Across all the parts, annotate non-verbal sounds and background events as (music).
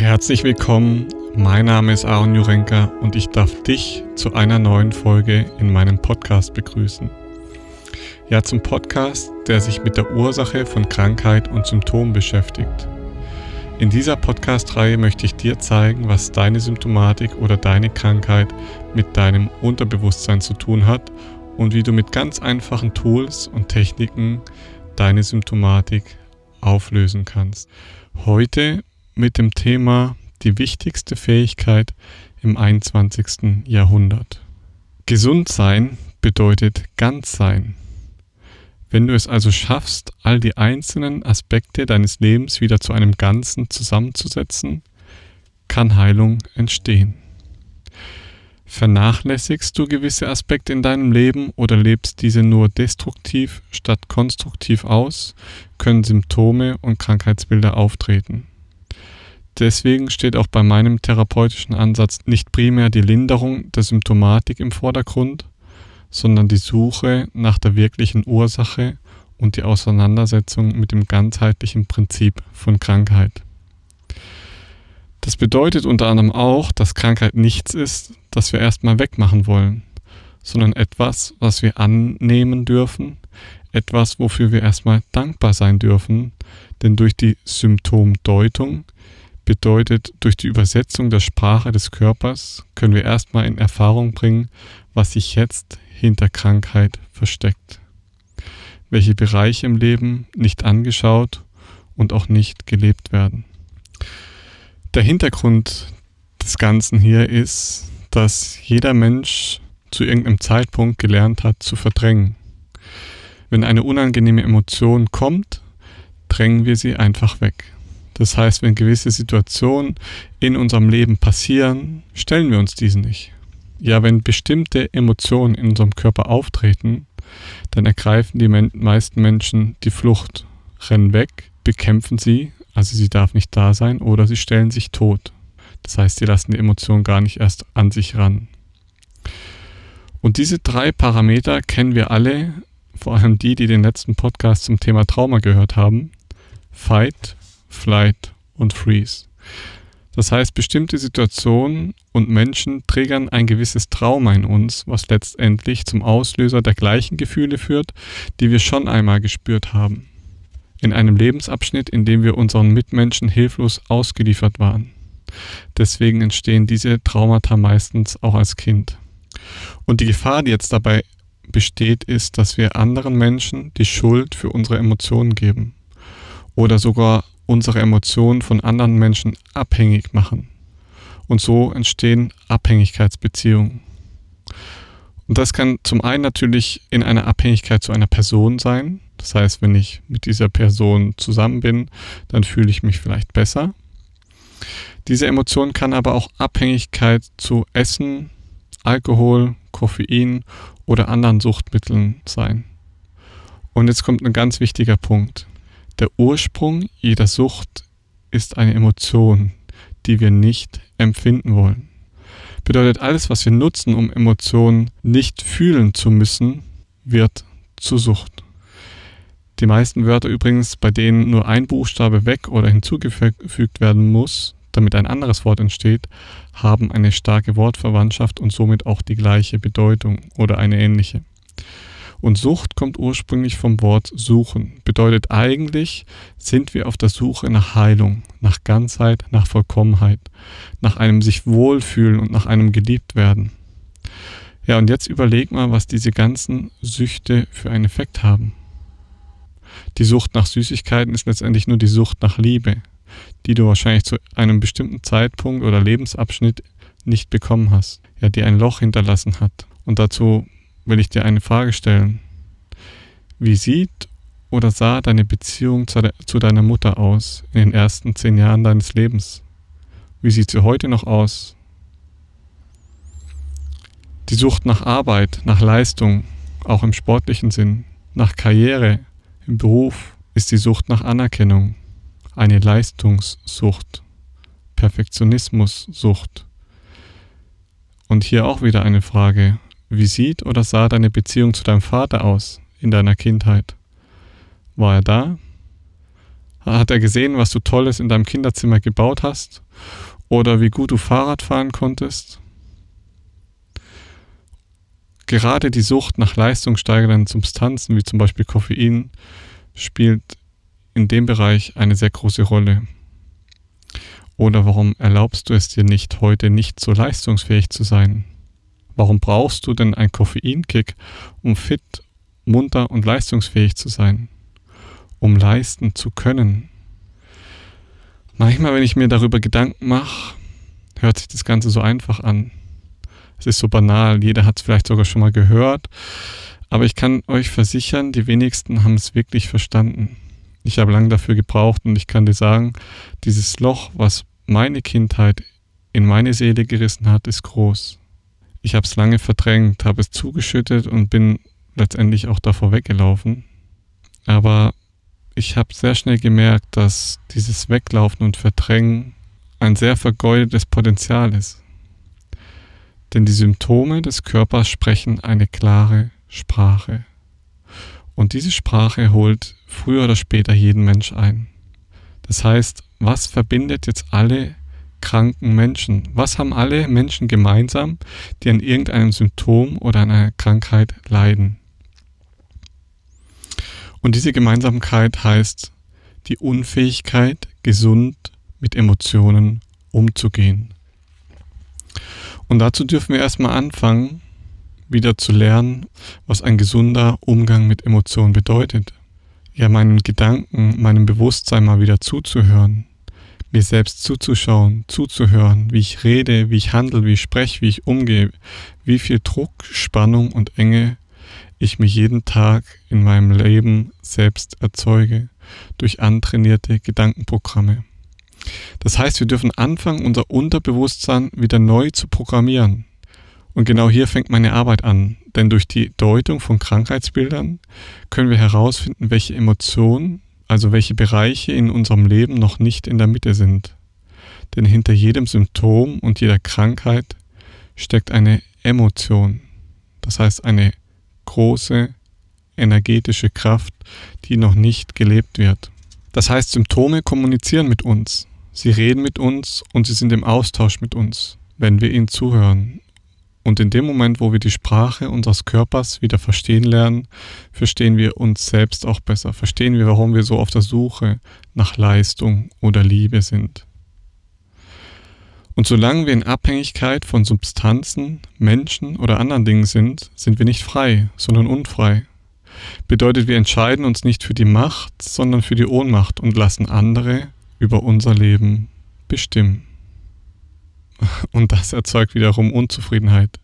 Herzlich willkommen, mein Name ist Aaron Jurenka und ich darf dich zu einer neuen Folge in meinem Podcast begrüßen. Ja, zum Podcast, der sich mit der Ursache von Krankheit und Symptomen beschäftigt. In dieser Podcast-Reihe möchte ich dir zeigen, was deine Symptomatik oder deine Krankheit mit deinem Unterbewusstsein zu tun hat und wie du mit ganz einfachen Tools und Techniken deine Symptomatik auflösen kannst. Heute mit dem Thema die wichtigste Fähigkeit im 21. Jahrhundert. Gesund sein bedeutet ganz sein. Wenn du es also schaffst, all die einzelnen Aspekte deines Lebens wieder zu einem Ganzen zusammenzusetzen, kann Heilung entstehen. Vernachlässigst du gewisse Aspekte in deinem Leben oder lebst diese nur destruktiv statt konstruktiv aus, können Symptome und Krankheitsbilder auftreten. Deswegen steht auch bei meinem therapeutischen Ansatz nicht primär die Linderung der Symptomatik im Vordergrund, sondern die Suche nach der wirklichen Ursache und die Auseinandersetzung mit dem ganzheitlichen Prinzip von Krankheit. Das bedeutet unter anderem auch, dass Krankheit nichts ist, das wir erstmal wegmachen wollen, sondern etwas, was wir annehmen dürfen, etwas, wofür wir erstmal dankbar sein dürfen, denn durch die Symptomdeutung bedeutet, durch die Übersetzung der Sprache des Körpers können wir erstmal in Erfahrung bringen, was sich jetzt hinter Krankheit versteckt. Welche Bereiche im Leben nicht angeschaut und auch nicht gelebt werden. Der Hintergrund des Ganzen hier ist, dass jeder Mensch zu irgendeinem Zeitpunkt gelernt hat zu verdrängen. Wenn eine unangenehme Emotion kommt, drängen wir sie einfach weg. Das heißt, wenn gewisse Situationen in unserem Leben passieren, stellen wir uns diesen nicht. Ja, wenn bestimmte Emotionen in unserem Körper auftreten, dann ergreifen die meisten Menschen die Flucht, rennen weg, bekämpfen sie, also sie darf nicht da sein, oder sie stellen sich tot. Das heißt, sie lassen die Emotion gar nicht erst an sich ran. Und diese drei Parameter kennen wir alle, vor allem die, die den letzten Podcast zum Thema Trauma gehört haben. Fight, Flight und Freeze. Das heißt, bestimmte Situationen und Menschen triggern ein gewisses Trauma in uns, was letztendlich zum Auslöser der gleichen Gefühle führt, die wir schon einmal gespürt haben. In einem Lebensabschnitt, in dem wir unseren Mitmenschen hilflos ausgeliefert waren. Deswegen entstehen diese Traumata meistens auch als Kind. Und die Gefahr, die jetzt dabei besteht, ist, dass wir anderen Menschen die Schuld für unsere Emotionen geben oder sogar unsere Emotionen von anderen Menschen abhängig machen. Und so entstehen Abhängigkeitsbeziehungen. Und das kann zum einen natürlich in einer Abhängigkeit zu einer Person sein. Das heißt, wenn ich mit dieser Person zusammen bin, dann fühle ich mich vielleicht besser. Diese Emotion kann aber auch Abhängigkeit zu Essen, Alkohol, Koffein oder anderen Suchtmitteln sein. Und jetzt kommt ein ganz wichtiger Punkt. Der Ursprung jeder Sucht ist eine Emotion, die wir nicht empfinden wollen. Bedeutet, alles, was wir nutzen, um Emotionen nicht fühlen zu müssen, wird zur Sucht. Die meisten Wörter übrigens, bei denen nur ein Buchstabe weg oder hinzugefügt werden muss, damit ein anderes Wort entsteht, haben eine starke Wortverwandtschaft und somit auch die gleiche Bedeutung oder eine ähnliche. Und Sucht kommt ursprünglich vom Wort suchen. Bedeutet eigentlich, sind wir auf der Suche nach Heilung, nach Ganzheit, nach Vollkommenheit, nach einem sich wohlfühlen und nach einem geliebt werden. Ja, und jetzt überleg mal, was diese ganzen Süchte für einen Effekt haben. Die Sucht nach Süßigkeiten ist letztendlich nur die Sucht nach Liebe, die du wahrscheinlich zu einem bestimmten Zeitpunkt oder Lebensabschnitt nicht bekommen hast, ja, die ein Loch hinterlassen hat. Und dazu will ich dir eine Frage stellen. Wie sieht oder sah deine Beziehung zu, de zu deiner Mutter aus in den ersten zehn Jahren deines Lebens? Wie sieht sie heute noch aus? Die Sucht nach Arbeit, nach Leistung, auch im sportlichen Sinn, nach Karriere, im Beruf, ist die Sucht nach Anerkennung, eine Leistungssucht, Perfektionismussucht. Und hier auch wieder eine Frage, wie sieht oder sah deine Beziehung zu deinem Vater aus in deiner Kindheit? War er da? Hat er gesehen, was du Tolles in deinem Kinderzimmer gebaut hast? Oder wie gut du Fahrrad fahren konntest? Gerade die Sucht nach leistungssteigernden Substanzen, wie zum Beispiel Koffein, spielt in dem Bereich eine sehr große Rolle. Oder warum erlaubst du es dir nicht, heute nicht so leistungsfähig zu sein? Warum brauchst du denn einen Koffeinkick, um fit, munter und leistungsfähig zu sein? Um leisten zu können? Manchmal, wenn ich mir darüber Gedanken mache, hört sich das Ganze so einfach an. Es ist so banal, jeder hat es vielleicht sogar schon mal gehört, aber ich kann euch versichern, die wenigsten haben es wirklich verstanden. Ich habe lange dafür gebraucht und ich kann dir sagen, dieses Loch, was meine Kindheit in meine Seele gerissen hat, ist groß. Ich habe es lange verdrängt, habe es zugeschüttet und bin letztendlich auch davor weggelaufen. Aber ich habe sehr schnell gemerkt, dass dieses Weglaufen und Verdrängen ein sehr vergeudetes Potenzial ist. Denn die Symptome des Körpers sprechen eine klare Sprache. Und diese Sprache holt früher oder später jeden Mensch ein. Das heißt, was verbindet jetzt alle kranken Menschen? Was haben alle Menschen gemeinsam, die an irgendeinem Symptom oder an einer Krankheit leiden? Und diese Gemeinsamkeit heißt die Unfähigkeit, gesund mit Emotionen umzugehen. Und dazu dürfen wir erstmal anfangen, wieder zu lernen, was ein gesunder Umgang mit Emotionen bedeutet. Ja, meinen Gedanken, meinem Bewusstsein mal wieder zuzuhören, mir selbst zuzuschauen, zuzuhören, wie ich rede, wie ich handle, wie ich spreche, wie ich umgehe, wie viel Druck, Spannung und Enge ich mir jeden Tag in meinem Leben selbst erzeuge durch antrainierte Gedankenprogramme. Das heißt, wir dürfen anfangen, unser Unterbewusstsein wieder neu zu programmieren. Und genau hier fängt meine Arbeit an, denn durch die Deutung von Krankheitsbildern können wir herausfinden, welche Emotionen, also welche Bereiche in unserem Leben noch nicht in der Mitte sind. Denn hinter jedem Symptom und jeder Krankheit steckt eine Emotion, das heißt eine große energetische Kraft, die noch nicht gelebt wird. Das heißt, Symptome kommunizieren mit uns. Sie reden mit uns und sie sind im Austausch mit uns, wenn wir ihnen zuhören. Und in dem Moment, wo wir die Sprache unseres Körpers wieder verstehen lernen, verstehen wir uns selbst auch besser, verstehen wir, warum wir so auf der Suche nach Leistung oder Liebe sind. Und solange wir in Abhängigkeit von Substanzen, Menschen oder anderen Dingen sind, sind wir nicht frei, sondern unfrei. Bedeutet, wir entscheiden uns nicht für die Macht, sondern für die Ohnmacht und lassen andere über unser Leben bestimmen. Und das erzeugt wiederum Unzufriedenheit,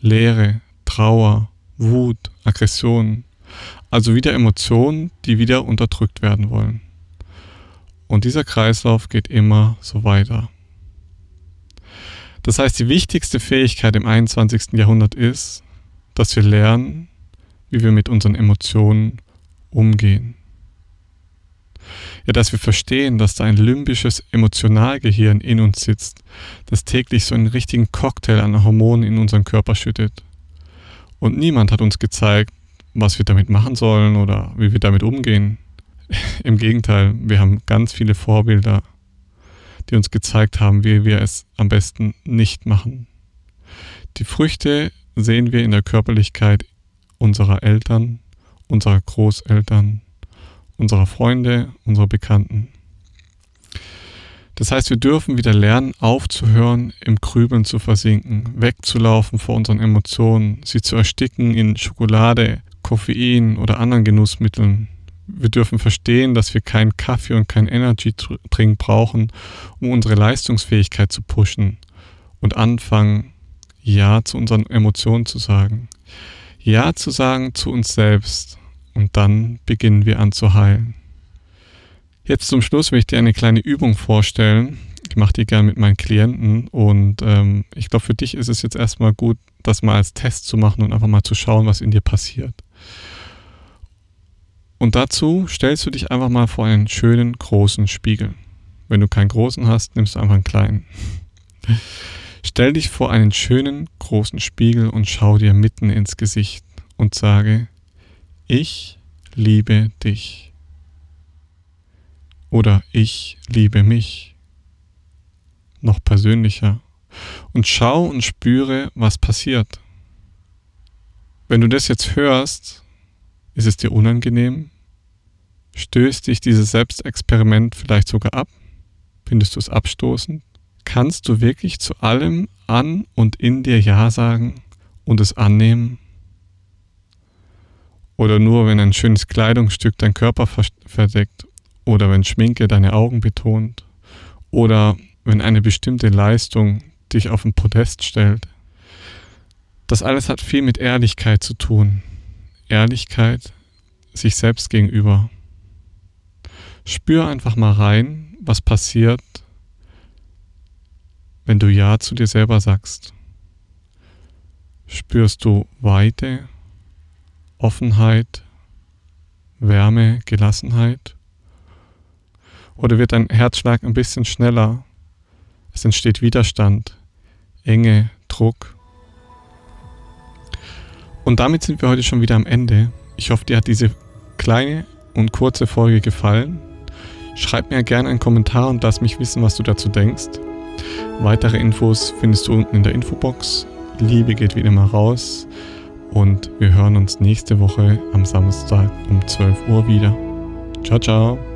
Leere, Trauer, Wut, Aggression, also wieder Emotionen, die wieder unterdrückt werden wollen. Und dieser Kreislauf geht immer so weiter. Das heißt, die wichtigste Fähigkeit im 21. Jahrhundert ist, dass wir lernen, wie wir mit unseren Emotionen umgehen. Ja, dass wir verstehen, dass da ein limbisches Emotionalgehirn in uns sitzt, das täglich so einen richtigen Cocktail an Hormonen in unseren Körper schüttet. Und niemand hat uns gezeigt, was wir damit machen sollen oder wie wir damit umgehen. (laughs) Im Gegenteil, wir haben ganz viele Vorbilder die uns gezeigt haben, wie wir es am besten nicht machen. Die Früchte sehen wir in der Körperlichkeit unserer Eltern, unserer Großeltern, unserer Freunde, unserer Bekannten. Das heißt, wir dürfen wieder lernen, aufzuhören, im Grübeln zu versinken, wegzulaufen vor unseren Emotionen, sie zu ersticken in Schokolade, Koffein oder anderen Genussmitteln, wir dürfen verstehen, dass wir keinen Kaffee und keinen Energy-Drink brauchen, um unsere Leistungsfähigkeit zu pushen und anfangen, Ja zu unseren Emotionen zu sagen. Ja zu sagen zu uns selbst und dann beginnen wir an zu heilen. Jetzt zum Schluss will ich dir eine kleine Übung vorstellen. Ich mache die gerne mit meinen Klienten und ähm, ich glaube, für dich ist es jetzt erstmal gut, das mal als Test zu machen und einfach mal zu schauen, was in dir passiert. Und dazu stellst du dich einfach mal vor einen schönen großen Spiegel. Wenn du keinen großen hast, nimmst du einfach einen kleinen. (laughs) Stell dich vor einen schönen großen Spiegel und schau dir mitten ins Gesicht und sage, ich liebe dich. oder ich liebe mich. Noch persönlicher. Und schau und spüre, was passiert. Wenn du das jetzt hörst, ist es dir unangenehm? Stößt dich dieses Selbstexperiment vielleicht sogar ab? Findest du es abstoßend? Kannst du wirklich zu allem an und in dir Ja sagen und es annehmen? Oder nur, wenn ein schönes Kleidungsstück dein Körper verdeckt oder wenn Schminke deine Augen betont oder wenn eine bestimmte Leistung dich auf ein Podest stellt. Das alles hat viel mit Ehrlichkeit zu tun. Ehrlichkeit sich selbst gegenüber. Spür einfach mal rein, was passiert, wenn du Ja zu dir selber sagst. Spürst du Weite, Offenheit, Wärme, Gelassenheit? Oder wird dein Herzschlag ein bisschen schneller? Es entsteht Widerstand, Enge, Druck. Und damit sind wir heute schon wieder am Ende. Ich hoffe, dir hat diese kleine und kurze Folge gefallen. Schreib mir gerne einen Kommentar und lass mich wissen, was du dazu denkst. Weitere Infos findest du unten in der Infobox. Liebe geht wie immer raus und wir hören uns nächste Woche am Samstag um 12 Uhr wieder. Ciao, ciao.